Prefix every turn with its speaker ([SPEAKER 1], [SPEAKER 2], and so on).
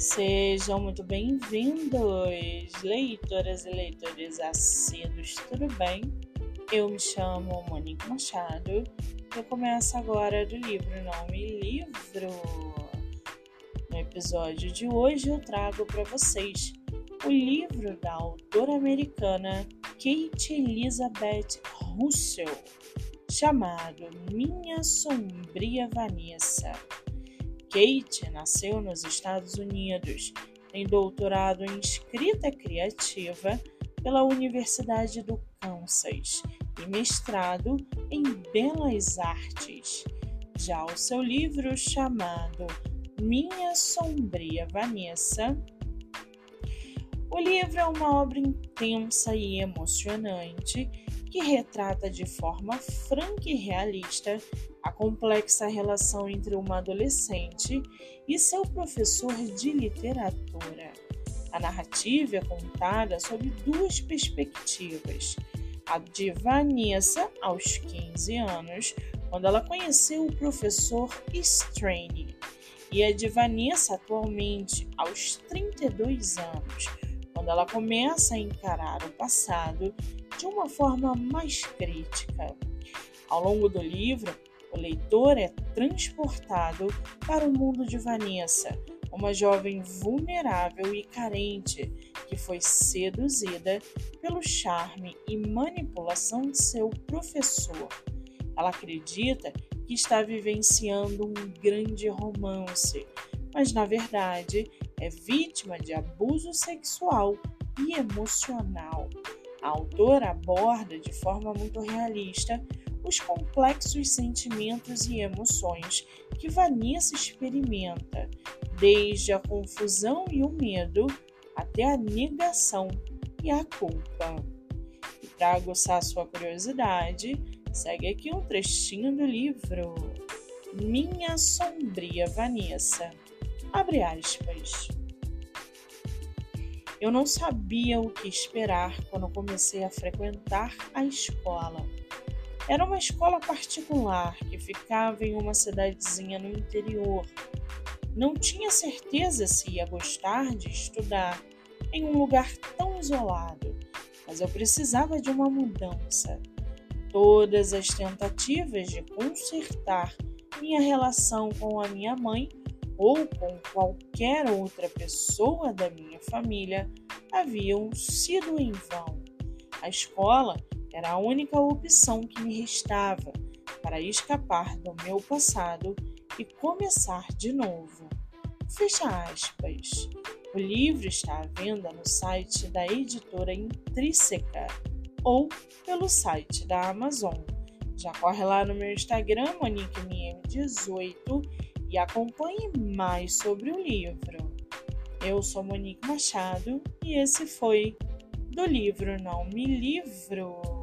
[SPEAKER 1] Sejam muito bem-vindos, leitoras e leitores assíduos, tudo bem? Eu me chamo Monique Machado eu começo agora do livro Nome Livro. No episódio de hoje eu trago para vocês o livro da autora americana Kate Elizabeth Russell, chamado Minha Sombria Vanessa. Kate nasceu nos Estados Unidos, tem doutorado em escrita criativa pela Universidade do Kansas e mestrado em belas artes. Já o seu livro chamado Minha Sombria Vanessa. O livro é uma obra intensa e emocionante que retrata de forma franca e realista a complexa relação entre uma adolescente e seu professor de literatura. A narrativa é contada sob duas perspectivas: a de Vanessa, aos 15 anos, quando ela conheceu o professor Strange, e a de Vanessa, atualmente, aos 32 anos, ela começa a encarar o passado de uma forma mais crítica. Ao longo do livro, o leitor é transportado para o mundo de Vanessa, uma jovem vulnerável e carente que foi seduzida pelo charme e manipulação de seu professor. Ela acredita que está vivenciando um grande romance, mas na verdade é vítima de abuso sexual e emocional. A autora aborda de forma muito realista os complexos sentimentos e emoções que Vanessa experimenta, desde a confusão e o medo até a negação e a culpa. E para aguçar sua curiosidade, segue aqui um trechinho do livro Minha Sombria Vanessa. Abre aspas. Eu não sabia o que esperar quando comecei a frequentar a escola. Era uma escola particular que ficava em uma cidadezinha no interior. Não tinha certeza se ia gostar de estudar em um lugar tão isolado, mas eu precisava de uma mudança. Todas as tentativas de consertar minha relação com a minha mãe ou com qualquer outra pessoa da minha família haviam sido em vão. A escola era a única opção que me restava para escapar do meu passado e começar de novo. Fecha aspas. O livro está à venda no site da editora Intrínseca ou pelo site da Amazon. Já corre lá no meu Instagram, MoniqueMM18 e acompanhe mais sobre o livro. Eu sou Monique Machado e esse foi do livro Não Me Livro.